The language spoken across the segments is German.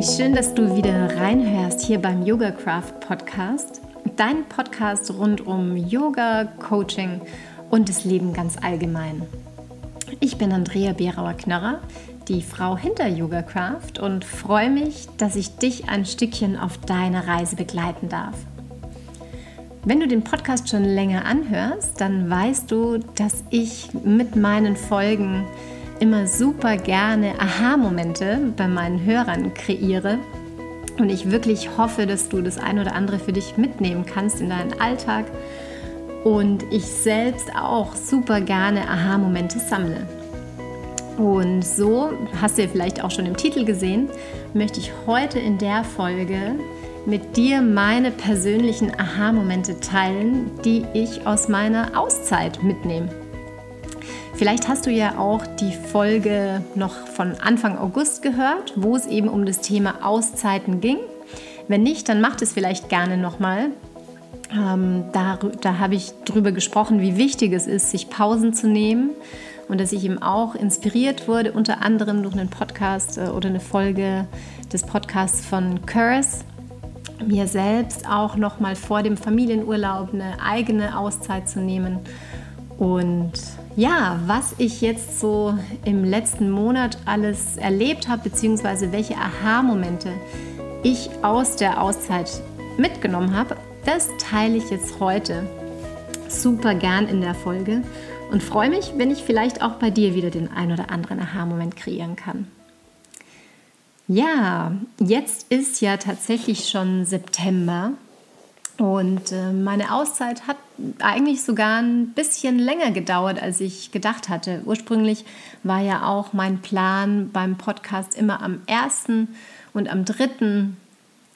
Wie schön, dass du wieder reinhörst hier beim Yoga Craft Podcast, dein Podcast rund um Yoga, Coaching und das Leben ganz allgemein. Ich bin Andrea Berauer-Knörrer, die Frau hinter Yoga Craft und freue mich, dass ich dich ein Stückchen auf deiner Reise begleiten darf. Wenn du den Podcast schon länger anhörst, dann weißt du, dass ich mit meinen Folgen immer super gerne Aha-Momente bei meinen Hörern kreiere. Und ich wirklich hoffe, dass du das ein oder andere für dich mitnehmen kannst in deinen Alltag. Und ich selbst auch super gerne Aha-Momente sammle. Und so, hast du ja vielleicht auch schon im Titel gesehen, möchte ich heute in der Folge mit dir meine persönlichen Aha-Momente teilen, die ich aus meiner Auszeit mitnehme. Vielleicht hast du ja auch die Folge noch von Anfang August gehört, wo es eben um das Thema Auszeiten ging. Wenn nicht, dann macht es vielleicht gerne nochmal. Ähm, da da habe ich darüber gesprochen, wie wichtig es ist, sich Pausen zu nehmen und dass ich eben auch inspiriert wurde, unter anderem durch einen Podcast äh, oder eine Folge des Podcasts von Curse, mir selbst auch nochmal vor dem Familienurlaub eine eigene Auszeit zu nehmen und ja, was ich jetzt so im letzten Monat alles erlebt habe, beziehungsweise welche Aha-Momente ich aus der Auszeit mitgenommen habe, das teile ich jetzt heute super gern in der Folge und freue mich, wenn ich vielleicht auch bei dir wieder den ein oder anderen Aha-Moment kreieren kann. Ja, jetzt ist ja tatsächlich schon September und äh, meine Auszeit hat eigentlich sogar ein bisschen länger gedauert, als ich gedacht hatte. Ursprünglich war ja auch mein Plan beim Podcast immer am ersten und am dritten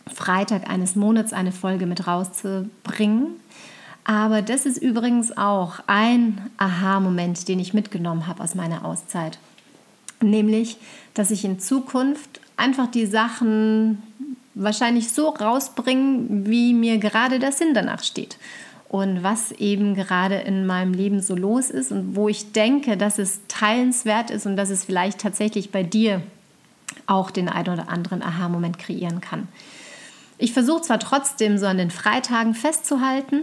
Freitag eines Monats eine Folge mit rauszubringen. Aber das ist übrigens auch ein Aha-Moment, den ich mitgenommen habe aus meiner Auszeit. Nämlich, dass ich in Zukunft einfach die Sachen wahrscheinlich so rausbringen, wie mir gerade der Sinn danach steht. Und was eben gerade in meinem Leben so los ist und wo ich denke, dass es teilenswert ist und dass es vielleicht tatsächlich bei dir auch den einen oder anderen Aha-Moment kreieren kann. Ich versuche zwar trotzdem so an den Freitagen festzuhalten,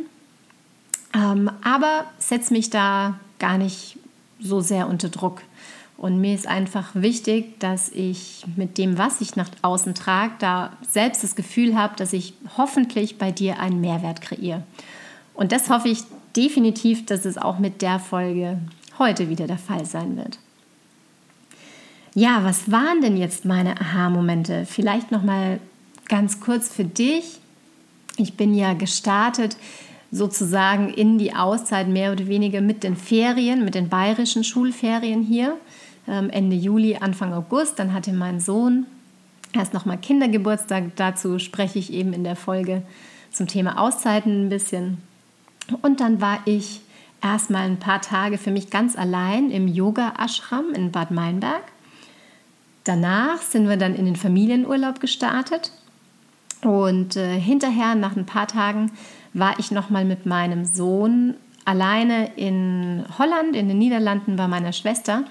ähm, aber setze mich da gar nicht so sehr unter Druck. Und mir ist einfach wichtig, dass ich mit dem, was ich nach außen trage, da selbst das Gefühl habe, dass ich hoffentlich bei dir einen Mehrwert kreiere. Und das hoffe ich definitiv, dass es auch mit der Folge heute wieder der Fall sein wird. Ja, was waren denn jetzt meine Aha-Momente? Vielleicht noch mal ganz kurz für dich. Ich bin ja gestartet sozusagen in die Auszeit mehr oder weniger mit den Ferien, mit den bayerischen Schulferien hier. Ähm, Ende Juli, Anfang August. Dann hatte mein Sohn erst nochmal Kindergeburtstag. Dazu spreche ich eben in der Folge zum Thema Auszeiten ein bisschen. Und dann war ich erstmal ein paar Tage für mich ganz allein im Yoga-Ashram in Bad Meinberg. Danach sind wir dann in den Familienurlaub gestartet. Und äh, hinterher, nach ein paar Tagen, war ich nochmal mit meinem Sohn alleine in Holland, in den Niederlanden bei meiner Schwester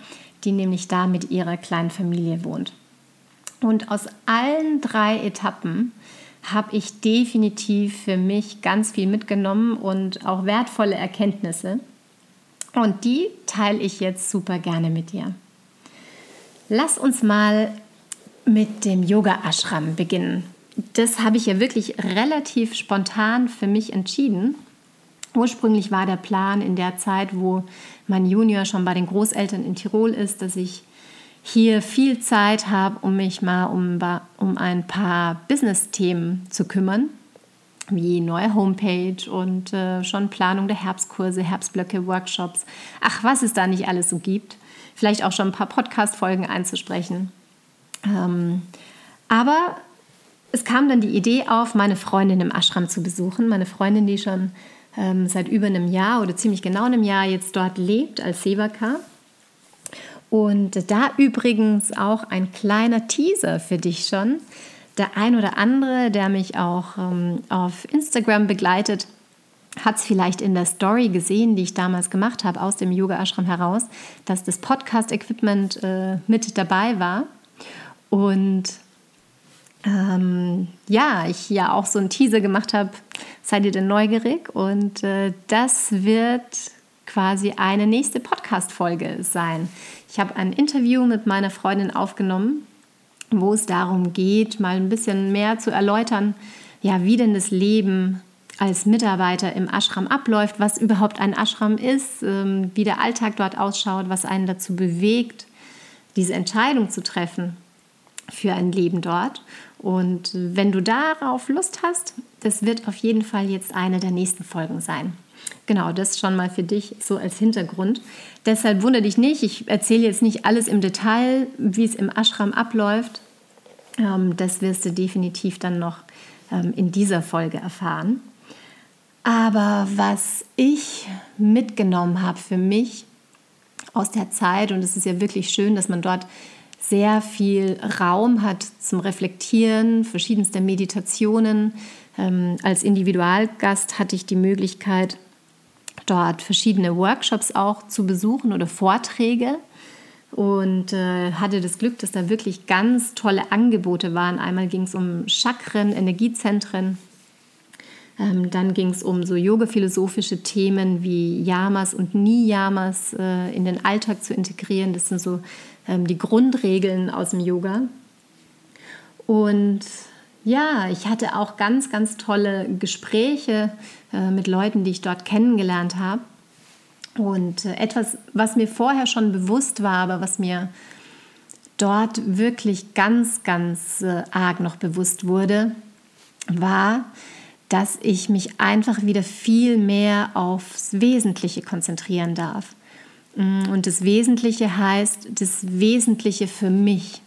die nämlich da mit ihrer kleinen Familie wohnt. Und aus allen drei Etappen habe ich definitiv für mich ganz viel mitgenommen und auch wertvolle Erkenntnisse. Und die teile ich jetzt super gerne mit dir. Lass uns mal mit dem Yoga Ashram beginnen. Das habe ich ja wirklich relativ spontan für mich entschieden. Ursprünglich war der Plan in der Zeit, wo mein Junior schon bei den Großeltern in Tirol ist, dass ich hier viel Zeit habe, um mich mal um, um ein paar Business-Themen zu kümmern, wie neue Homepage und äh, schon Planung der Herbstkurse, Herbstblöcke, Workshops. Ach, was es da nicht alles so gibt. Vielleicht auch schon ein paar Podcast-Folgen einzusprechen. Ähm, aber es kam dann die Idee auf, meine Freundin im Ashram zu besuchen. Meine Freundin, die schon ähm, seit über einem Jahr oder ziemlich genau einem Jahr jetzt dort lebt als Sevaka. Und da übrigens auch ein kleiner Teaser für dich schon. Der ein oder andere, der mich auch ähm, auf Instagram begleitet, hat es vielleicht in der Story gesehen, die ich damals gemacht habe aus dem Yoga Ashram heraus, dass das Podcast-Equipment äh, mit dabei war. Und ähm, ja, ich ja auch so einen Teaser gemacht habe, seid ihr denn neugierig? Und äh, das wird quasi eine nächste Podcast-Folge sein. Ich habe ein Interview mit meiner Freundin aufgenommen, wo es darum geht, mal ein bisschen mehr zu erläutern, ja, wie denn das Leben als Mitarbeiter im Ashram abläuft, was überhaupt ein Ashram ist, ähm, wie der Alltag dort ausschaut, was einen dazu bewegt, diese Entscheidung zu treffen für ein Leben dort. Und wenn du darauf Lust hast, das wird auf jeden Fall jetzt eine der nächsten Folgen sein. Genau, das schon mal für dich so als Hintergrund. Deshalb wundere dich nicht, ich erzähle jetzt nicht alles im Detail, wie es im Ashram abläuft. Ähm, das wirst du definitiv dann noch ähm, in dieser Folge erfahren. Aber was ich mitgenommen habe für mich aus der Zeit, und es ist ja wirklich schön, dass man dort sehr viel Raum hat zum Reflektieren, verschiedenste Meditationen. Ähm, als Individualgast hatte ich die Möglichkeit, dort verschiedene Workshops auch zu besuchen oder Vorträge und äh, hatte das Glück, dass da wirklich ganz tolle Angebote waren. Einmal ging es um Chakren, Energiezentren. Ähm, dann ging es um so yoga-philosophische Themen wie Yamas und Niyamas äh, in den Alltag zu integrieren. Das sind so die Grundregeln aus dem Yoga. Und ja, ich hatte auch ganz, ganz tolle Gespräche äh, mit Leuten, die ich dort kennengelernt habe. Und äh, etwas, was mir vorher schon bewusst war, aber was mir dort wirklich ganz, ganz äh, arg noch bewusst wurde, war, dass ich mich einfach wieder viel mehr aufs Wesentliche konzentrieren darf. Mm, und das Wesentliche heißt das Wesentliche für mich.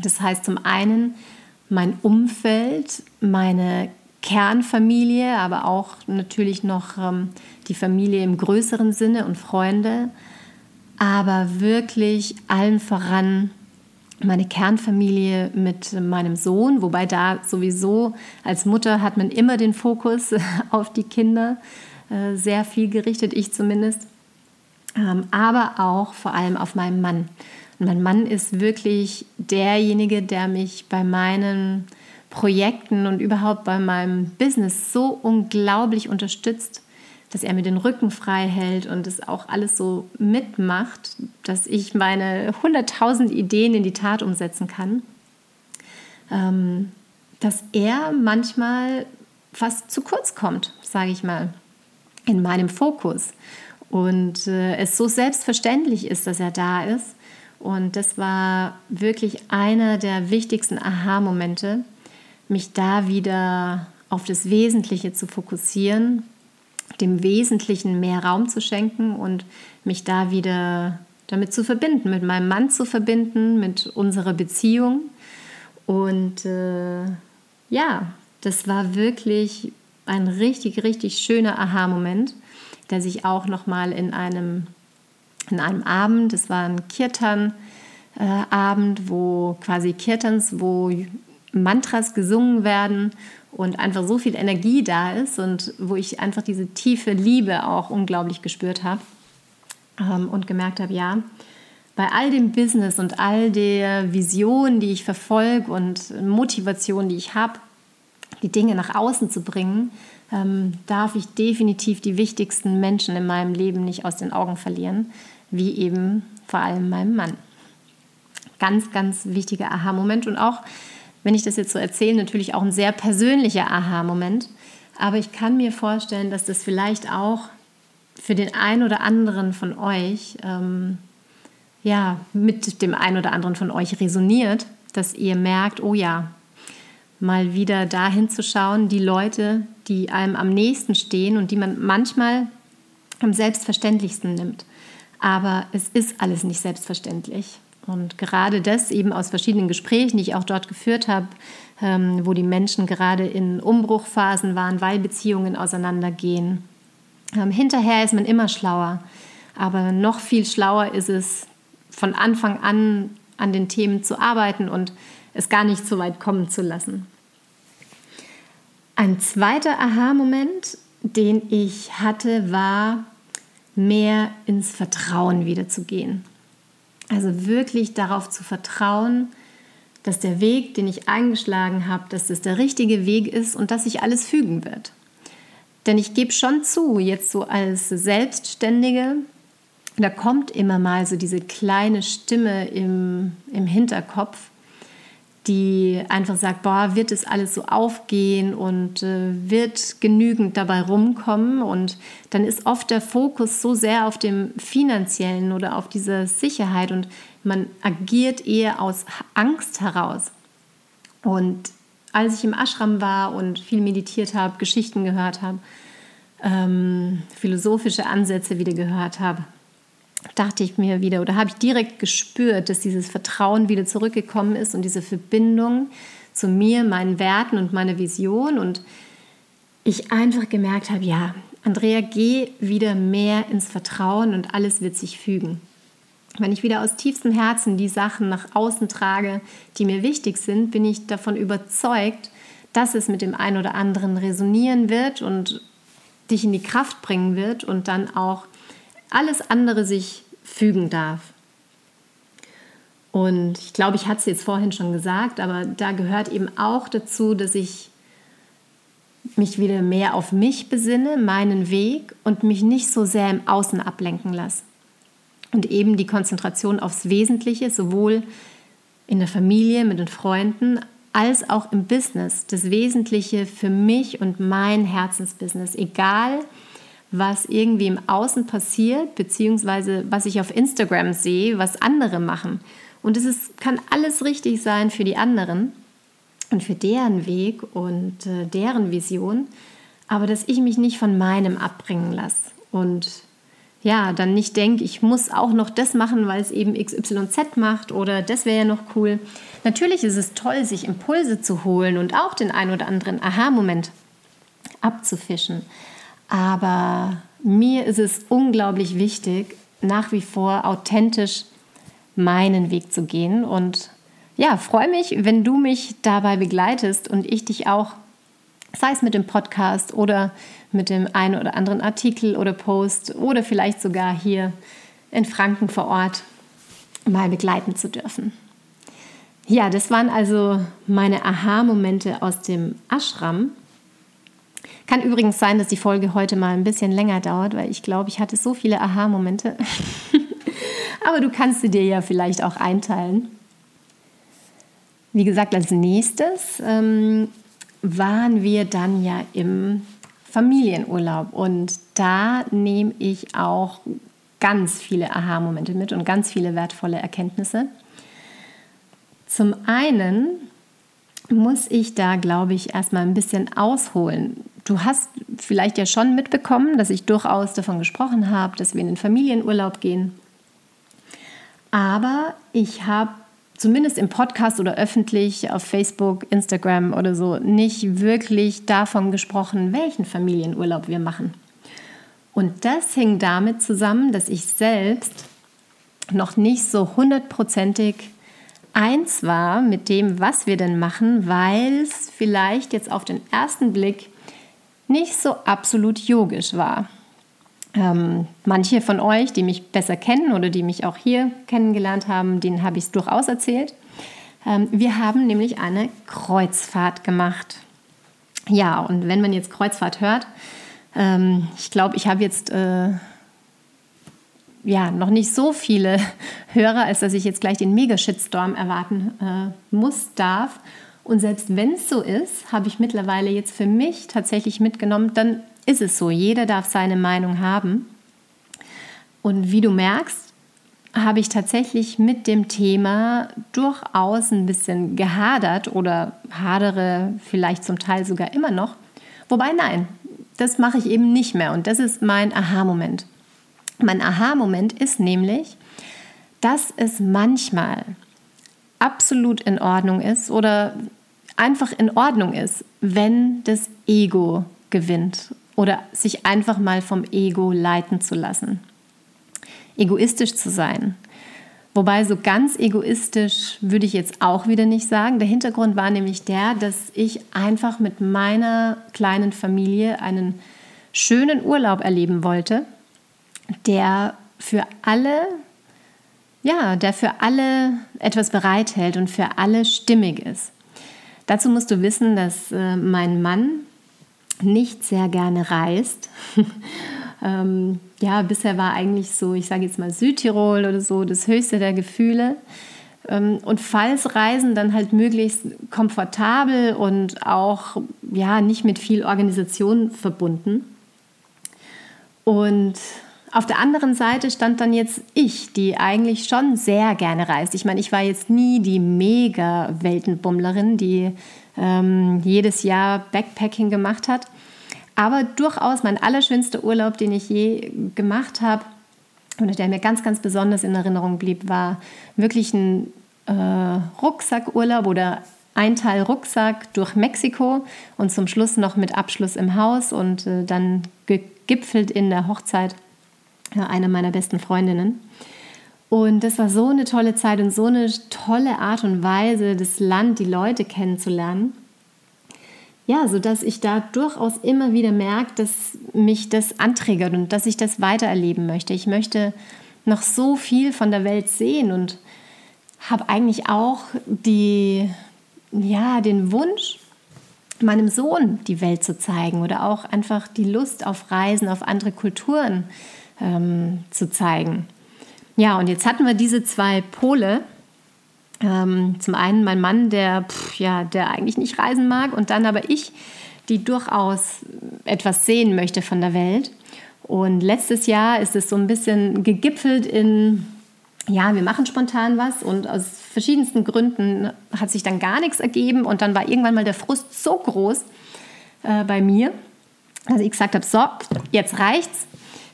Das heißt zum einen mein Umfeld, meine Kernfamilie, aber auch natürlich noch ähm, die Familie im größeren Sinne und Freunde, aber wirklich allen voran meine Kernfamilie mit meinem Sohn, wobei da sowieso als Mutter hat man immer den Fokus auf die Kinder äh, sehr viel gerichtet, ich zumindest. Ähm, aber auch vor allem auf meinen Mann. Und mein Mann ist wirklich derjenige, der mich bei meinen Projekten und überhaupt bei meinem Business so unglaublich unterstützt, dass er mir den Rücken frei hält und es auch alles so mitmacht, dass ich meine 100.000 Ideen in die Tat umsetzen kann, ähm, dass er manchmal fast zu kurz kommt, sage ich mal, in meinem Fokus. Und äh, es so selbstverständlich ist, dass er da ist. Und das war wirklich einer der wichtigsten Aha-Momente, mich da wieder auf das Wesentliche zu fokussieren, dem Wesentlichen mehr Raum zu schenken und mich da wieder damit zu verbinden, mit meinem Mann zu verbinden, mit unserer Beziehung. Und äh, ja, das war wirklich ein richtig, richtig schöner Aha-Moment der sich auch nochmal in einem, in einem Abend, das war ein Kirtan-Abend, wo quasi Kirtans, wo Mantras gesungen werden und einfach so viel Energie da ist und wo ich einfach diese tiefe Liebe auch unglaublich gespürt habe ähm, und gemerkt habe, ja, bei all dem Business und all der Vision, die ich verfolge und Motivation, die ich habe, die Dinge nach außen zu bringen, ähm, darf ich definitiv die wichtigsten Menschen in meinem Leben nicht aus den Augen verlieren, wie eben vor allem meinem Mann. Ganz, ganz wichtiger Aha-Moment und auch, wenn ich das jetzt so erzähle, natürlich auch ein sehr persönlicher Aha-Moment. Aber ich kann mir vorstellen, dass das vielleicht auch für den einen oder anderen von euch, ähm, ja, mit dem einen oder anderen von euch resoniert, dass ihr merkt, oh ja, mal wieder dahin zu schauen, die Leute, die einem am nächsten stehen und die man manchmal am selbstverständlichsten nimmt. Aber es ist alles nicht selbstverständlich. Und gerade das eben aus verschiedenen Gesprächen, die ich auch dort geführt habe, ähm, wo die Menschen gerade in Umbruchphasen waren, weil Beziehungen auseinandergehen. Ähm, hinterher ist man immer schlauer, aber noch viel schlauer ist es, von Anfang an an den Themen zu arbeiten und es gar nicht so weit kommen zu lassen. Ein zweiter Aha-Moment, den ich hatte, war mehr ins Vertrauen wieder zu gehen. Also wirklich darauf zu vertrauen, dass der Weg, den ich eingeschlagen habe, dass das der richtige Weg ist und dass sich alles fügen wird. Denn ich gebe schon zu, jetzt so als Selbstständige, da kommt immer mal so diese kleine Stimme im, im Hinterkopf, die einfach sagt, boah, wird es alles so aufgehen und äh, wird genügend dabei rumkommen. Und dann ist oft der Fokus so sehr auf dem finanziellen oder auf dieser Sicherheit und man agiert eher aus Angst heraus. Und als ich im Ashram war und viel meditiert habe, Geschichten gehört habe, ähm, philosophische Ansätze wieder gehört habe, dachte ich mir wieder oder habe ich direkt gespürt, dass dieses Vertrauen wieder zurückgekommen ist und diese Verbindung zu mir, meinen Werten und meiner Vision und ich einfach gemerkt habe, ja, Andrea, geh wieder mehr ins Vertrauen und alles wird sich fügen. Wenn ich wieder aus tiefstem Herzen die Sachen nach außen trage, die mir wichtig sind, bin ich davon überzeugt, dass es mit dem einen oder anderen resonieren wird und dich in die Kraft bringen wird und dann auch alles andere sich fügen darf. Und ich glaube, ich hatte es jetzt vorhin schon gesagt, aber da gehört eben auch dazu, dass ich mich wieder mehr auf mich besinne, meinen Weg und mich nicht so sehr im Außen ablenken lasse. Und eben die Konzentration aufs Wesentliche, sowohl in der Familie, mit den Freunden, als auch im Business. Das Wesentliche für mich und mein Herzensbusiness, egal was irgendwie im Außen passiert, beziehungsweise was ich auf Instagram sehe, was andere machen. Und es ist, kann alles richtig sein für die anderen und für deren Weg und äh, deren Vision, aber dass ich mich nicht von meinem abbringen lasse und ja, dann nicht denke, ich muss auch noch das machen, weil es eben XYZ macht oder das wäre ja noch cool. Natürlich ist es toll, sich Impulse zu holen und auch den ein oder anderen Aha-Moment abzufischen. Aber mir ist es unglaublich wichtig, nach wie vor authentisch meinen Weg zu gehen. Und ja, freue mich, wenn du mich dabei begleitest und ich dich auch, sei es mit dem Podcast oder mit dem einen oder anderen Artikel oder Post oder vielleicht sogar hier in Franken vor Ort mal begleiten zu dürfen. Ja, das waren also meine Aha-Momente aus dem Ashram. Kann übrigens sein, dass die Folge heute mal ein bisschen länger dauert, weil ich glaube, ich hatte so viele Aha-Momente. Aber du kannst sie dir ja vielleicht auch einteilen. Wie gesagt, als nächstes ähm, waren wir dann ja im Familienurlaub und da nehme ich auch ganz viele Aha-Momente mit und ganz viele wertvolle Erkenntnisse. Zum einen muss ich da, glaube ich, erstmal ein bisschen ausholen. Du hast vielleicht ja schon mitbekommen, dass ich durchaus davon gesprochen habe, dass wir in den Familienurlaub gehen. Aber ich habe zumindest im Podcast oder öffentlich auf Facebook, Instagram oder so nicht wirklich davon gesprochen, welchen Familienurlaub wir machen. Und das hing damit zusammen, dass ich selbst noch nicht so hundertprozentig eins war mit dem, was wir denn machen, weil es vielleicht jetzt auf den ersten Blick nicht so absolut yogisch war. Ähm, manche von euch, die mich besser kennen oder die mich auch hier kennengelernt haben, denen habe ich es durchaus erzählt. Ähm, wir haben nämlich eine Kreuzfahrt gemacht. Ja, und wenn man jetzt Kreuzfahrt hört, ähm, ich glaube, ich habe jetzt äh, ja noch nicht so viele Hörer, als dass ich jetzt gleich den Mega-Shitstorm erwarten äh, muss, darf. Und selbst wenn es so ist, habe ich mittlerweile jetzt für mich tatsächlich mitgenommen, dann ist es so. Jeder darf seine Meinung haben. Und wie du merkst, habe ich tatsächlich mit dem Thema durchaus ein bisschen gehadert oder hadere vielleicht zum Teil sogar immer noch. Wobei nein, das mache ich eben nicht mehr. Und das ist mein Aha-Moment. Mein Aha-Moment ist nämlich, dass es manchmal absolut in Ordnung ist oder einfach in Ordnung ist, wenn das Ego gewinnt oder sich einfach mal vom Ego leiten zu lassen. Egoistisch zu sein. Wobei so ganz egoistisch würde ich jetzt auch wieder nicht sagen. Der Hintergrund war nämlich der, dass ich einfach mit meiner kleinen Familie einen schönen Urlaub erleben wollte, der für alle ja, der für alle etwas bereithält und für alle stimmig ist. Dazu musst du wissen, dass äh, mein Mann nicht sehr gerne reist. ähm, ja, bisher war eigentlich so, ich sage jetzt mal Südtirol oder so, das höchste der Gefühle. Ähm, und falls Reisen dann halt möglichst komfortabel und auch ja nicht mit viel Organisation verbunden. Und auf der anderen Seite stand dann jetzt ich, die eigentlich schon sehr gerne reist. Ich meine, ich war jetzt nie die mega Weltenbummlerin, die ähm, jedes Jahr Backpacking gemacht hat. Aber durchaus mein allerschönster Urlaub, den ich je gemacht habe und der mir ganz, ganz besonders in Erinnerung blieb, war wirklich ein äh, Rucksackurlaub oder ein Teil Rucksack durch Mexiko und zum Schluss noch mit Abschluss im Haus und äh, dann gegipfelt in der Hochzeit äh, einer meiner besten Freundinnen. Und das war so eine tolle Zeit und so eine tolle Art und Weise, das Land, die Leute kennenzulernen ja, sodass ich da durchaus immer wieder merke, dass mich das anträgert und dass ich das weitererleben möchte. Ich möchte noch so viel von der Welt sehen und habe eigentlich auch die, ja, den Wunsch, meinem Sohn die Welt zu zeigen oder auch einfach die Lust auf Reisen, auf andere Kulturen ähm, zu zeigen. Ja, und jetzt hatten wir diese zwei Pole, ähm, zum einen mein Mann, der, pff, ja, der eigentlich nicht reisen mag und dann aber ich, die durchaus etwas sehen möchte von der Welt. Und letztes Jahr ist es so ein bisschen gegipfelt in, ja, wir machen spontan was und aus verschiedensten Gründen hat sich dann gar nichts ergeben und dann war irgendwann mal der Frust so groß äh, bei mir, dass ich gesagt habe, so, jetzt reicht's.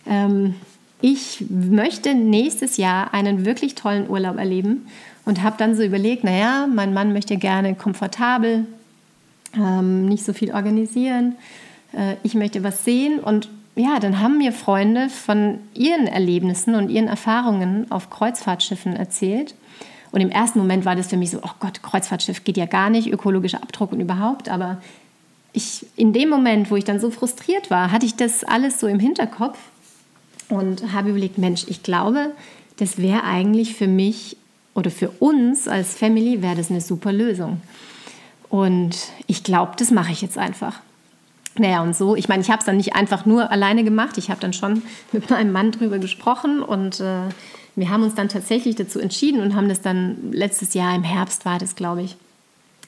Ähm, ich möchte nächstes Jahr einen wirklich tollen Urlaub erleben und habe dann so überlegt, naja, mein Mann möchte gerne komfortabel, ähm, nicht so viel organisieren, äh, ich möchte was sehen und ja, dann haben mir Freunde von ihren Erlebnissen und ihren Erfahrungen auf Kreuzfahrtschiffen erzählt. Und im ersten Moment war das für mich so, oh Gott, Kreuzfahrtschiff geht ja gar nicht, ökologischer Abdruck und überhaupt. Aber ich, in dem Moment, wo ich dann so frustriert war, hatte ich das alles so im Hinterkopf und habe überlegt, Mensch, ich glaube, das wäre eigentlich für mich oder für uns als Family wäre das eine super Lösung. Und ich glaube, das mache ich jetzt einfach. Naja, und so, ich meine, ich habe es dann nicht einfach nur alleine gemacht. Ich habe dann schon mit meinem Mann drüber gesprochen und äh, wir haben uns dann tatsächlich dazu entschieden und haben das dann letztes Jahr im Herbst war das, glaube ich,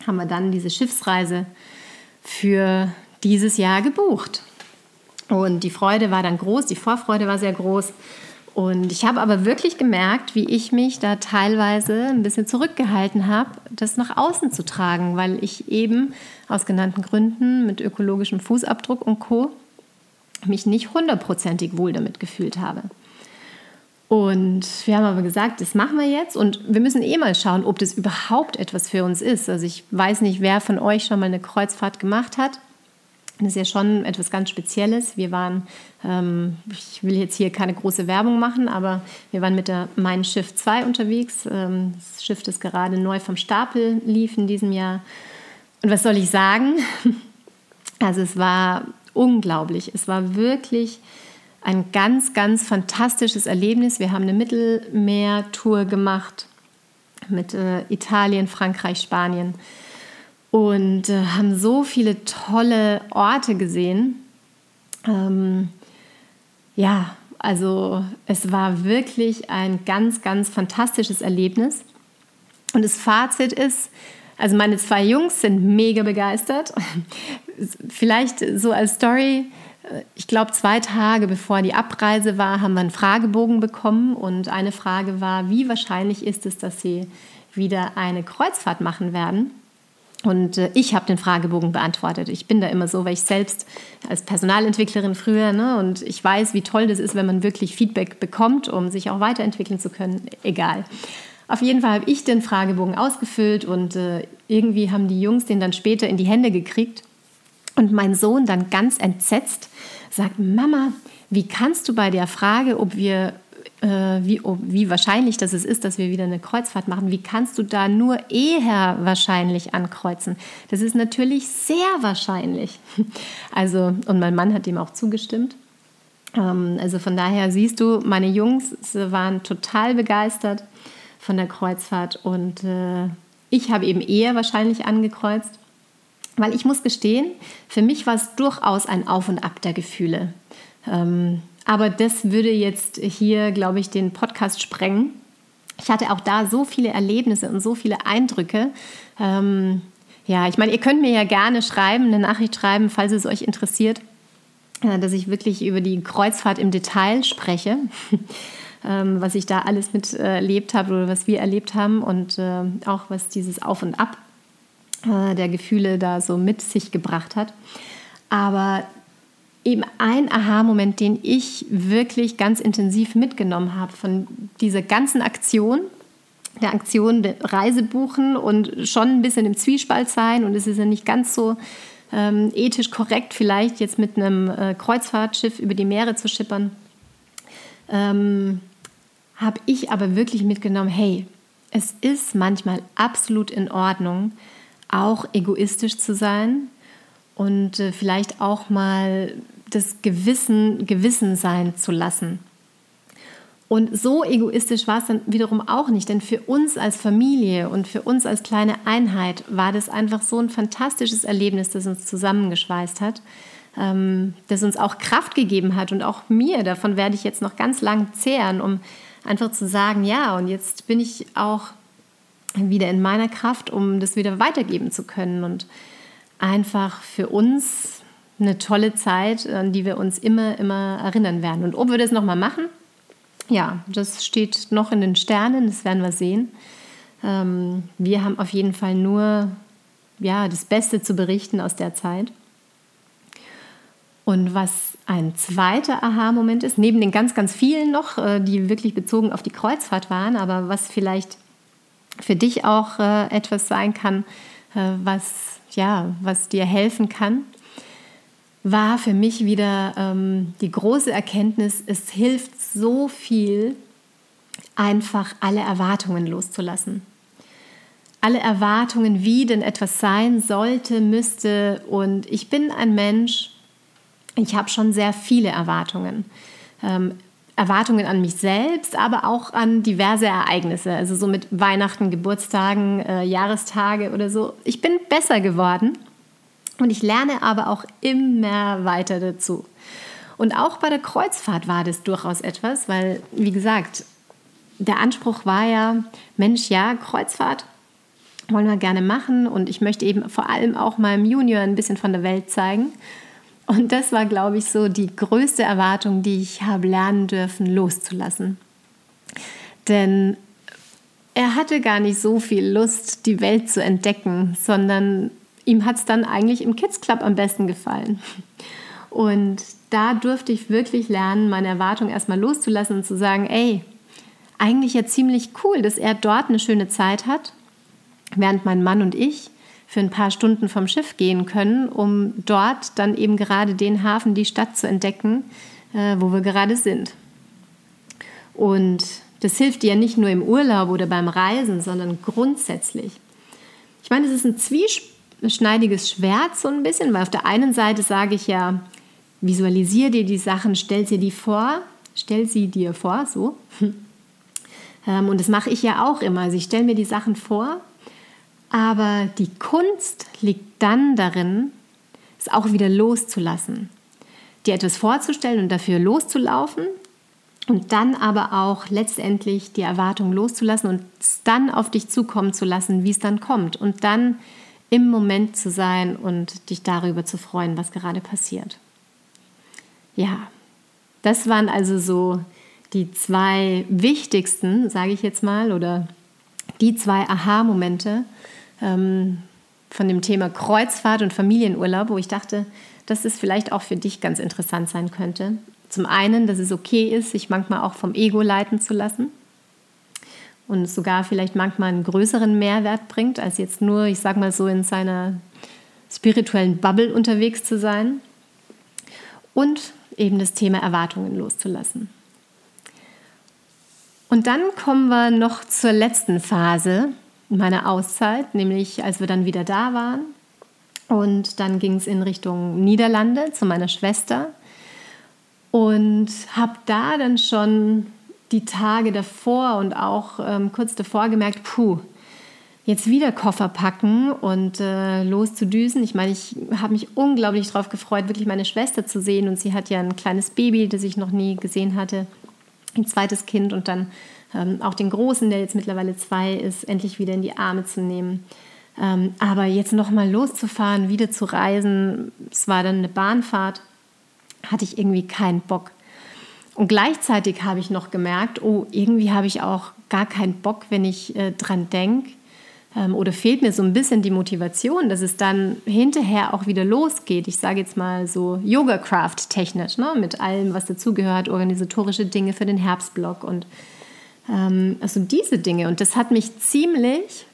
haben wir dann diese Schiffsreise für dieses Jahr gebucht. Und die Freude war dann groß, die Vorfreude war sehr groß. Und ich habe aber wirklich gemerkt, wie ich mich da teilweise ein bisschen zurückgehalten habe, das nach außen zu tragen, weil ich eben aus genannten Gründen mit ökologischem Fußabdruck und Co. mich nicht hundertprozentig wohl damit gefühlt habe. Und wir haben aber gesagt, das machen wir jetzt und wir müssen eh mal schauen, ob das überhaupt etwas für uns ist. Also ich weiß nicht, wer von euch schon mal eine Kreuzfahrt gemacht hat. Das ist ja schon etwas ganz Spezielles. Wir waren, ähm, ich will jetzt hier keine große Werbung machen, aber wir waren mit der Mein Schiff 2 unterwegs. Ähm, das Schiff, das gerade neu vom Stapel lief in diesem Jahr. Und was soll ich sagen? Also es war unglaublich. Es war wirklich ein ganz, ganz fantastisches Erlebnis. Wir haben eine Mittelmeertour gemacht mit äh, Italien, Frankreich, Spanien und äh, haben so viele tolle Orte gesehen. Ähm, ja, also es war wirklich ein ganz, ganz fantastisches Erlebnis. Und das Fazit ist, also meine zwei Jungs sind mega begeistert. Vielleicht so als Story, äh, ich glaube zwei Tage bevor die Abreise war, haben wir einen Fragebogen bekommen und eine Frage war, wie wahrscheinlich ist es, dass sie wieder eine Kreuzfahrt machen werden? Und äh, ich habe den Fragebogen beantwortet. Ich bin da immer so, weil ich selbst als Personalentwicklerin früher, ne, und ich weiß, wie toll das ist, wenn man wirklich Feedback bekommt, um sich auch weiterentwickeln zu können. Egal. Auf jeden Fall habe ich den Fragebogen ausgefüllt und äh, irgendwie haben die Jungs den dann später in die Hände gekriegt. Und mein Sohn dann ganz entsetzt sagt, Mama, wie kannst du bei der Frage, ob wir wie, oh, wie wahrscheinlich das ist, dass wir wieder eine Kreuzfahrt machen. Wie kannst du da nur eher wahrscheinlich ankreuzen? Das ist natürlich sehr wahrscheinlich. Also, und mein Mann hat dem auch zugestimmt. Ähm, also von daher siehst du, meine Jungs waren total begeistert von der Kreuzfahrt und äh, ich habe eben eher wahrscheinlich angekreuzt, weil ich muss gestehen, für mich war es durchaus ein Auf und Ab der Gefühle. Aber das würde jetzt hier, glaube ich, den Podcast sprengen. Ich hatte auch da so viele Erlebnisse und so viele Eindrücke. Ähm, ja, ich meine, ihr könnt mir ja gerne schreiben, eine Nachricht schreiben, falls es euch interessiert, äh, dass ich wirklich über die Kreuzfahrt im Detail spreche, ähm, was ich da alles miterlebt habe oder was wir erlebt haben und äh, auch was dieses Auf und Ab äh, der Gefühle da so mit sich gebracht hat. Aber eben ein Aha-Moment, den ich wirklich ganz intensiv mitgenommen habe von dieser ganzen Aktion, der Aktion Reise buchen und schon ein bisschen im Zwiespalt sein. Und es ist ja nicht ganz so ähm, ethisch korrekt, vielleicht jetzt mit einem äh, Kreuzfahrtschiff über die Meere zu schippern, ähm, habe ich aber wirklich mitgenommen, hey, es ist manchmal absolut in Ordnung, auch egoistisch zu sein und äh, vielleicht auch mal das Gewissen Gewissen sein zu lassen. Und so egoistisch war es dann wiederum auch nicht, denn für uns als Familie und für uns als kleine Einheit war das einfach so ein fantastisches Erlebnis, das uns zusammengeschweißt hat, ähm, das uns auch Kraft gegeben hat und auch mir, davon werde ich jetzt noch ganz lang zehren, um einfach zu sagen, ja, und jetzt bin ich auch wieder in meiner Kraft, um das wieder weitergeben zu können und einfach für uns eine tolle Zeit, an die wir uns immer, immer erinnern werden. Und ob wir das nochmal machen, ja, das steht noch in den Sternen, das werden wir sehen. Ähm, wir haben auf jeden Fall nur ja, das Beste zu berichten aus der Zeit. Und was ein zweiter Aha-Moment ist, neben den ganz, ganz vielen noch, äh, die wirklich bezogen auf die Kreuzfahrt waren, aber was vielleicht für dich auch äh, etwas sein kann, äh, was, ja, was dir helfen kann, war für mich wieder ähm, die große Erkenntnis, es hilft so viel, einfach alle Erwartungen loszulassen. Alle Erwartungen, wie denn etwas sein sollte, müsste. Und ich bin ein Mensch, ich habe schon sehr viele Erwartungen. Ähm, Erwartungen an mich selbst, aber auch an diverse Ereignisse, also so mit Weihnachten, Geburtstagen, äh, Jahrestage oder so. Ich bin besser geworden und ich lerne aber auch immer weiter dazu. Und auch bei der Kreuzfahrt war das durchaus etwas, weil, wie gesagt, der Anspruch war ja, Mensch, ja, Kreuzfahrt wollen wir gerne machen und ich möchte eben vor allem auch meinem Junior ein bisschen von der Welt zeigen. Und das war, glaube ich, so die größte Erwartung, die ich habe lernen dürfen, loszulassen. Denn er hatte gar nicht so viel Lust, die Welt zu entdecken, sondern ihm hat es dann eigentlich im Kids Club am besten gefallen. Und da durfte ich wirklich lernen, meine Erwartungen erstmal loszulassen und zu sagen, ey, eigentlich ja ziemlich cool, dass er dort eine schöne Zeit hat, während mein Mann und ich für ein paar Stunden vom Schiff gehen können, um dort dann eben gerade den Hafen, die Stadt zu entdecken, äh, wo wir gerade sind. Und das hilft dir ja nicht nur im Urlaub oder beim Reisen, sondern grundsätzlich. Ich meine, es ist ein Zwiespalt schneidiges Schwert so ein bisschen, weil auf der einen Seite sage ich ja, visualisier dir die Sachen, stell sie dir vor, stell sie dir vor, so. Ähm, und das mache ich ja auch immer. Also ich stelle mir die Sachen vor, aber die Kunst liegt dann darin, es auch wieder loszulassen. Dir etwas vorzustellen und dafür loszulaufen und dann aber auch letztendlich die Erwartung loszulassen und es dann auf dich zukommen zu lassen, wie es dann kommt. Und dann im Moment zu sein und dich darüber zu freuen, was gerade passiert. Ja, das waren also so die zwei wichtigsten, sage ich jetzt mal, oder die zwei Aha-Momente ähm, von dem Thema Kreuzfahrt und Familienurlaub, wo ich dachte, dass es vielleicht auch für dich ganz interessant sein könnte. Zum einen, dass es okay ist, sich manchmal auch vom Ego leiten zu lassen und sogar vielleicht manchmal einen größeren Mehrwert bringt, als jetzt nur, ich sag mal so, in seiner spirituellen Bubble unterwegs zu sein. Und eben das Thema Erwartungen loszulassen. Und dann kommen wir noch zur letzten Phase meiner Auszeit, nämlich als wir dann wieder da waren. Und dann ging es in Richtung Niederlande zu meiner Schwester. Und habe da dann schon die Tage davor und auch ähm, kurz davor gemerkt, puh, jetzt wieder Koffer packen und äh, loszudüsen. Ich meine, ich habe mich unglaublich darauf gefreut, wirklich meine Schwester zu sehen. Und sie hat ja ein kleines Baby, das ich noch nie gesehen hatte, ein zweites Kind und dann ähm, auch den Großen, der jetzt mittlerweile zwei ist, endlich wieder in die Arme zu nehmen. Ähm, aber jetzt nochmal loszufahren, wieder zu reisen, es war dann eine Bahnfahrt, hatte ich irgendwie keinen Bock. Und gleichzeitig habe ich noch gemerkt, oh, irgendwie habe ich auch gar keinen Bock, wenn ich äh, dran denke. Ähm, oder fehlt mir so ein bisschen die Motivation, dass es dann hinterher auch wieder losgeht. Ich sage jetzt mal so Yoga-Craft-technisch, ne? mit allem, was dazugehört, organisatorische Dinge für den Herbstblock und ähm, also diese Dinge. Und das hat mich ziemlich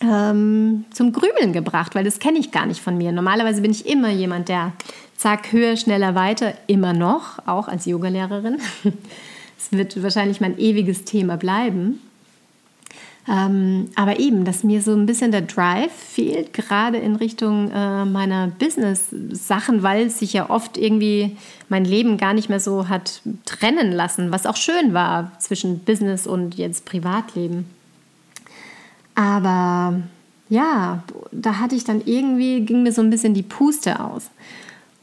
ähm, zum Grübeln gebracht, weil das kenne ich gar nicht von mir. Normalerweise bin ich immer jemand, der zack, höher, schneller, weiter, immer noch, auch als Yogalehrerin. Es wird wahrscheinlich mein ewiges Thema bleiben. Ähm, aber eben, dass mir so ein bisschen der Drive fehlt, gerade in Richtung äh, meiner Business-Sachen, weil sich ja oft irgendwie mein Leben gar nicht mehr so hat trennen lassen, was auch schön war zwischen Business und jetzt Privatleben. Aber ja, da hatte ich dann irgendwie, ging mir so ein bisschen die Puste aus.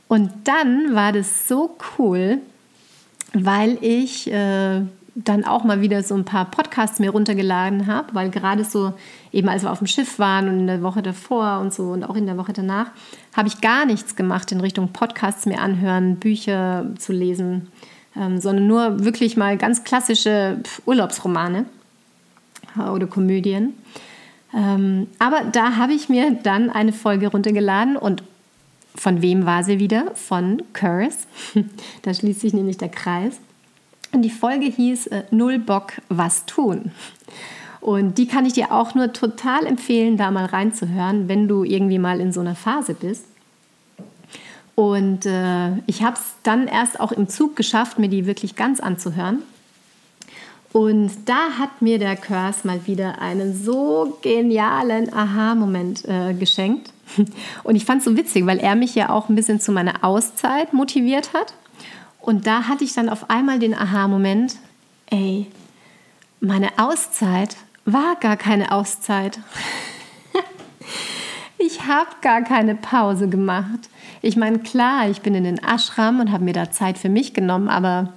Und dann war das so cool, weil ich äh, dann auch mal wieder so ein paar Podcasts mir runtergeladen habe, weil gerade so eben als wir auf dem Schiff waren und in der Woche davor und so und auch in der Woche danach, habe ich gar nichts gemacht in Richtung Podcasts mir anhören, Bücher zu lesen, ähm, sondern nur wirklich mal ganz klassische Urlaubsromane oder Komödien. Ähm, aber da habe ich mir dann eine Folge runtergeladen und von wem war sie wieder? Von Curse. da schließt sich nämlich der Kreis. Und die Folge hieß äh, Null Bock, was tun. Und die kann ich dir auch nur total empfehlen, da mal reinzuhören, wenn du irgendwie mal in so einer Phase bist. Und äh, ich habe es dann erst auch im Zug geschafft, mir die wirklich ganz anzuhören. Und da hat mir der Curse mal wieder einen so genialen Aha-Moment äh, geschenkt. Und ich fand es so witzig, weil er mich ja auch ein bisschen zu meiner Auszeit motiviert hat. Und da hatte ich dann auf einmal den Aha-Moment, ey, meine Auszeit war gar keine Auszeit. ich habe gar keine Pause gemacht. Ich meine, klar, ich bin in den Ashram und habe mir da Zeit für mich genommen, aber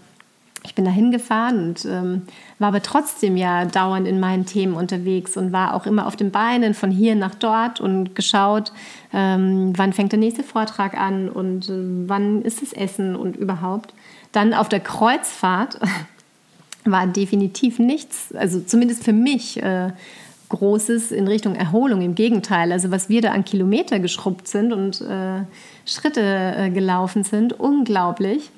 ich bin da hingefahren und ähm, war aber trotzdem ja dauernd in meinen Themen unterwegs und war auch immer auf den Beinen von hier nach dort und geschaut, ähm, wann fängt der nächste Vortrag an und äh, wann ist das Essen und überhaupt. Dann auf der Kreuzfahrt war definitiv nichts, also zumindest für mich, äh, Großes in Richtung Erholung. Im Gegenteil, also was wir da an Kilometer geschrubbt sind und äh, Schritte äh, gelaufen sind, unglaublich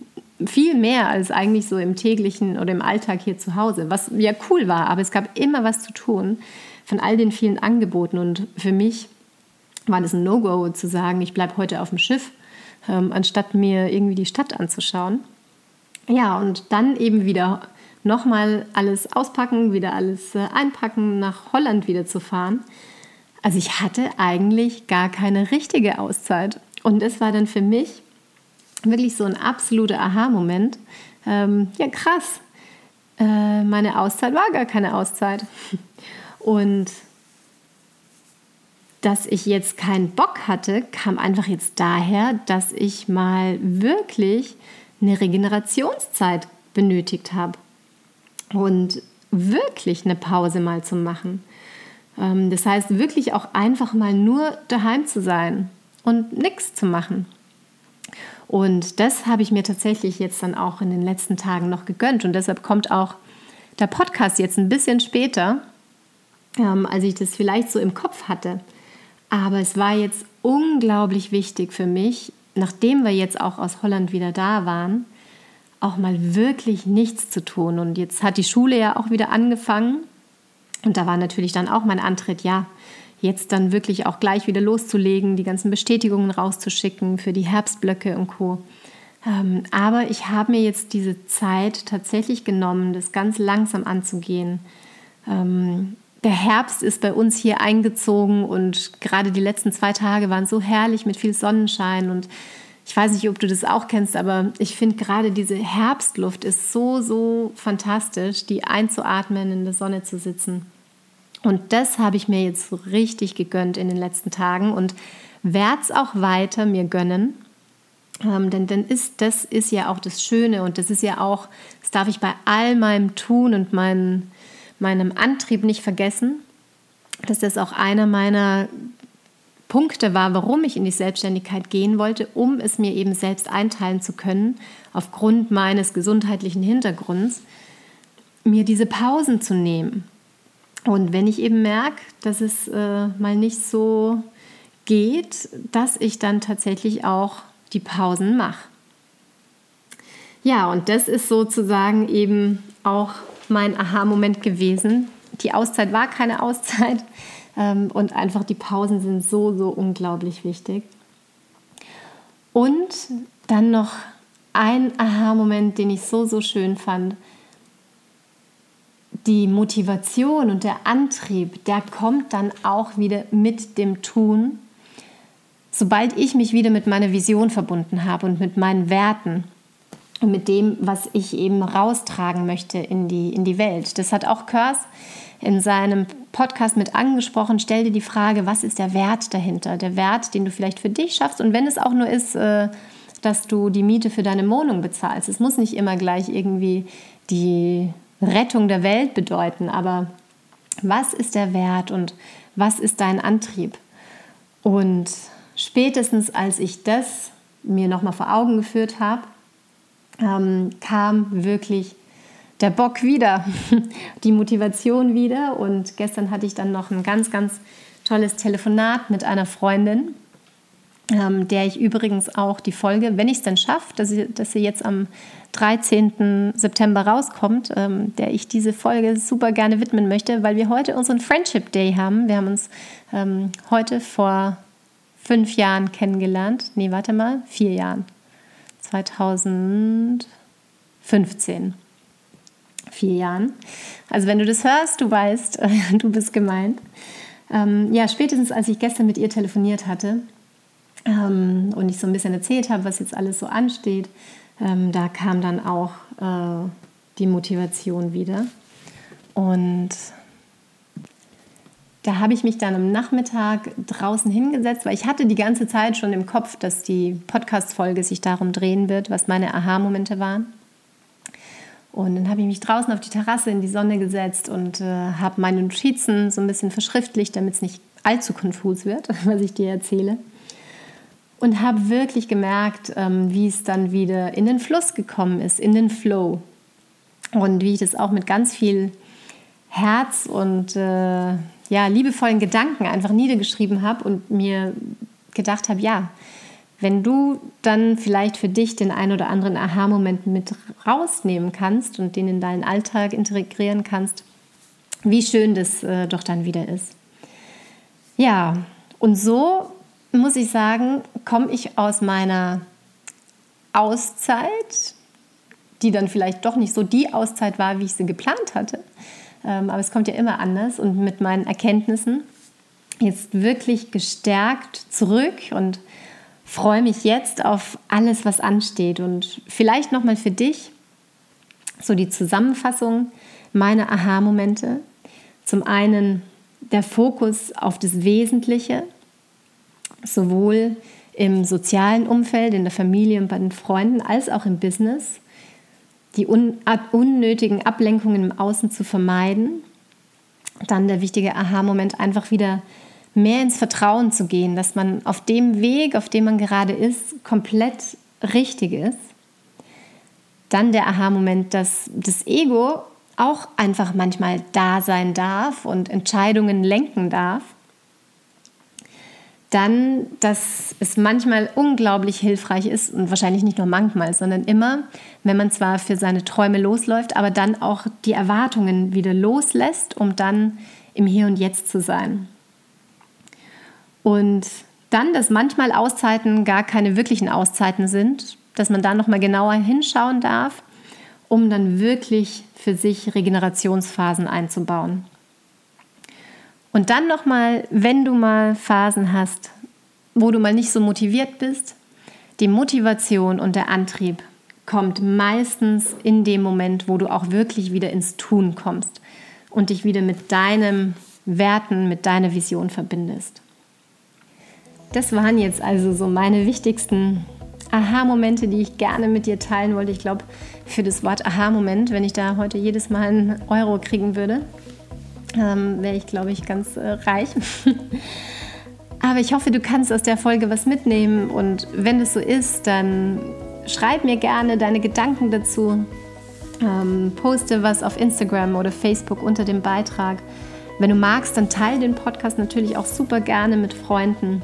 viel mehr als eigentlich so im täglichen oder im Alltag hier zu Hause, was ja cool war, aber es gab immer was zu tun von all den vielen Angeboten und für mich war das ein No-Go zu sagen, ich bleibe heute auf dem Schiff, ähm, anstatt mir irgendwie die Stadt anzuschauen. Ja, und dann eben wieder nochmal alles auspacken, wieder alles äh, einpacken, nach Holland wieder zu fahren. Also ich hatte eigentlich gar keine richtige Auszeit. Und es war dann für mich wirklich so ein absoluter Aha-Moment. Ähm, ja, krass. Äh, meine Auszeit war gar keine Auszeit. Und dass ich jetzt keinen Bock hatte, kam einfach jetzt daher, dass ich mal wirklich eine Regenerationszeit benötigt habe und wirklich eine Pause mal zu machen. Ähm, das heißt, wirklich auch einfach mal nur daheim zu sein und nichts zu machen. Und das habe ich mir tatsächlich jetzt dann auch in den letzten Tagen noch gegönnt. Und deshalb kommt auch der Podcast jetzt ein bisschen später, ähm, als ich das vielleicht so im Kopf hatte. Aber es war jetzt unglaublich wichtig für mich, nachdem wir jetzt auch aus Holland wieder da waren, auch mal wirklich nichts zu tun. Und jetzt hat die Schule ja auch wieder angefangen. Und da war natürlich dann auch mein Antritt, ja, jetzt dann wirklich auch gleich wieder loszulegen, die ganzen Bestätigungen rauszuschicken für die Herbstblöcke und Co. Ähm, aber ich habe mir jetzt diese Zeit tatsächlich genommen, das ganz langsam anzugehen. Ähm, der Herbst ist bei uns hier eingezogen und gerade die letzten zwei Tage waren so herrlich mit viel Sonnenschein und Ich weiß nicht, ob du das auch kennst, aber ich finde gerade diese Herbstluft ist so, so fantastisch, die einzuatmen, in der Sonne zu sitzen. Und das habe ich mir jetzt richtig gegönnt in den letzten Tagen und werde es auch weiter mir gönnen. Ähm, denn denn ist, das ist ja auch das Schöne und das ist ja auch, das darf ich bei all meinem Tun und mein, meinem Antrieb nicht vergessen, dass das auch einer meiner Punkte war, warum ich in die Selbstständigkeit gehen wollte, um es mir eben selbst einteilen zu können, aufgrund meines gesundheitlichen Hintergrunds, mir diese Pausen zu nehmen. Und wenn ich eben merke, dass es äh, mal nicht so geht, dass ich dann tatsächlich auch die Pausen mache. Ja, und das ist sozusagen eben auch mein Aha-Moment gewesen. Die Auszeit war keine Auszeit ähm, und einfach die Pausen sind so, so unglaublich wichtig. Und dann noch ein Aha-Moment, den ich so, so schön fand. Die Motivation und der Antrieb, der kommt dann auch wieder mit dem Tun sobald ich mich wieder mit meiner Vision verbunden habe und mit meinen Werten und mit dem, was ich eben raustragen möchte in die, in die Welt. Das hat auch Kurs in seinem Podcast mit angesprochen. Stell dir die Frage, was ist der Wert dahinter? Der Wert, den du vielleicht für dich schaffst. Und wenn es auch nur ist, äh, dass du die Miete für deine Wohnung bezahlst. Es muss nicht immer gleich irgendwie die Rettung der Welt bedeuten, aber was ist der Wert und was ist dein Antrieb? Und spätestens als ich das mir nochmal vor Augen geführt habe, ähm, kam wirklich der Bock wieder, die Motivation wieder. Und gestern hatte ich dann noch ein ganz, ganz tolles Telefonat mit einer Freundin, ähm, der ich übrigens auch die Folge, wenn ich es dann schaffe, dass sie, dass sie jetzt am 13. September rauskommt, ähm, der ich diese Folge super gerne widmen möchte, weil wir heute unseren Friendship Day haben. Wir haben uns ähm, heute vor fünf Jahren kennengelernt. Nee, warte mal, vier Jahren. 2015. Vier Jahren. Also wenn du das hörst, du weißt, du bist gemeint. Ähm, ja, spätestens als ich gestern mit ihr telefoniert hatte ähm, und ich so ein bisschen erzählt habe, was jetzt alles so ansteht, ähm, da kam dann auch äh, die Motivation wieder. Und da habe ich mich dann am Nachmittag draußen hingesetzt, weil ich hatte die ganze Zeit schon im Kopf, dass die Podcast-Folge sich darum drehen wird, was meine Aha-Momente waren. Und dann habe ich mich draußen auf die Terrasse in die Sonne gesetzt und äh, habe meine Notizen so ein bisschen verschriftlicht, damit es nicht allzu konfus wird, was ich dir erzähle. Und habe wirklich gemerkt, ähm, wie es dann wieder in den Fluss gekommen ist, in den Flow. Und wie ich das auch mit ganz viel Herz und äh, ja, liebevollen Gedanken einfach niedergeschrieben habe und mir gedacht habe, ja, wenn du dann vielleicht für dich den ein oder anderen Aha-Moment mit rausnehmen kannst und den in deinen Alltag integrieren kannst, wie schön das äh, doch dann wieder ist. Ja, und so muss ich sagen, komme ich aus meiner Auszeit, die dann vielleicht doch nicht so die Auszeit war, wie ich sie geplant hatte, ähm, aber es kommt ja immer anders und mit meinen Erkenntnissen jetzt wirklich gestärkt zurück und freue mich jetzt auf alles, was ansteht. Und vielleicht nochmal für dich so die Zusammenfassung meiner Aha-Momente. Zum einen der Fokus auf das Wesentliche, sowohl im sozialen Umfeld, in der Familie und bei den Freunden, als auch im Business die un unnötigen Ablenkungen im Außen zu vermeiden. Dann der wichtige Aha-Moment, einfach wieder mehr ins Vertrauen zu gehen, dass man auf dem Weg, auf dem man gerade ist, komplett richtig ist. Dann der Aha-Moment, dass das Ego auch einfach manchmal da sein darf und Entscheidungen lenken darf dann, dass es manchmal unglaublich hilfreich ist und wahrscheinlich nicht nur manchmal, sondern immer, wenn man zwar für seine Träume losläuft, aber dann auch die Erwartungen wieder loslässt, um dann im Hier und Jetzt zu sein. Und dann, dass manchmal Auszeiten gar keine wirklichen Auszeiten sind, dass man da noch mal genauer hinschauen darf, um dann wirklich für sich Regenerationsphasen einzubauen. Und dann nochmal, wenn du mal Phasen hast, wo du mal nicht so motiviert bist, Die Motivation und der Antrieb kommt meistens in dem Moment, wo du auch wirklich wieder ins Tun kommst und dich wieder mit deinen Werten, mit deiner Vision verbindest. Das waren jetzt also so meine wichtigsten Aha-Momente, die ich gerne mit dir teilen wollte. Ich glaube, für das Wort Aha-Moment, wenn ich da heute jedes Mal einen Euro kriegen würde, ähm, wäre ich, glaube ich, ganz äh, reich. Aber ich hoffe, du kannst aus der Folge was mitnehmen und wenn es so ist, dann schreib mir gerne deine Gedanken dazu. Ähm, poste was auf Instagram oder Facebook unter dem Beitrag. Wenn du magst, dann teile den Podcast natürlich auch super gerne mit Freunden.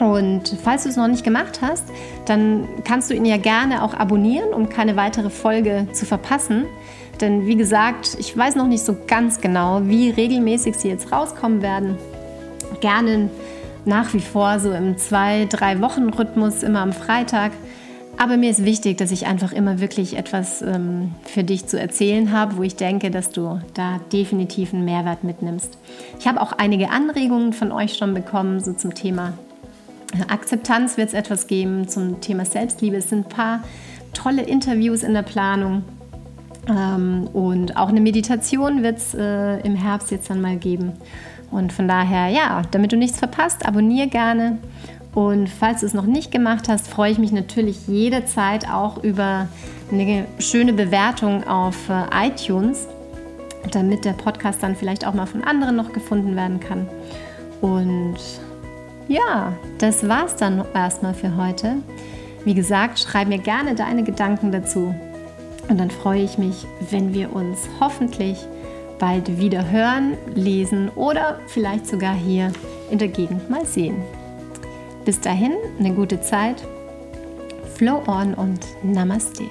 Und falls du es noch nicht gemacht hast, dann kannst du ihn ja gerne auch abonnieren, um keine weitere Folge zu verpassen. Denn wie gesagt, ich weiß noch nicht so ganz genau, wie regelmäßig sie jetzt rauskommen werden. Gerne nach wie vor so im zwei, drei Wochen Rhythmus, immer am Freitag. Aber mir ist wichtig, dass ich einfach immer wirklich etwas ähm, für dich zu erzählen habe, wo ich denke, dass du da definitiv einen Mehrwert mitnimmst. Ich habe auch einige Anregungen von euch schon bekommen, so zum Thema Akzeptanz wird es etwas geben, zum Thema Selbstliebe. Es sind ein paar tolle Interviews in der Planung. Ähm, und auch eine Meditation wird es äh, im Herbst jetzt dann mal geben. Und von daher, ja, damit du nichts verpasst, abonniere gerne. Und falls du es noch nicht gemacht hast, freue ich mich natürlich jederzeit auch über eine schöne Bewertung auf äh, iTunes, damit der Podcast dann vielleicht auch mal von anderen noch gefunden werden kann. Und ja, das war's dann erstmal für heute. Wie gesagt, schreib mir gerne deine Gedanken dazu. Und dann freue ich mich, wenn wir uns hoffentlich bald wieder hören, lesen oder vielleicht sogar hier in der Gegend mal sehen. Bis dahin, eine gute Zeit. Flow on und Namaste.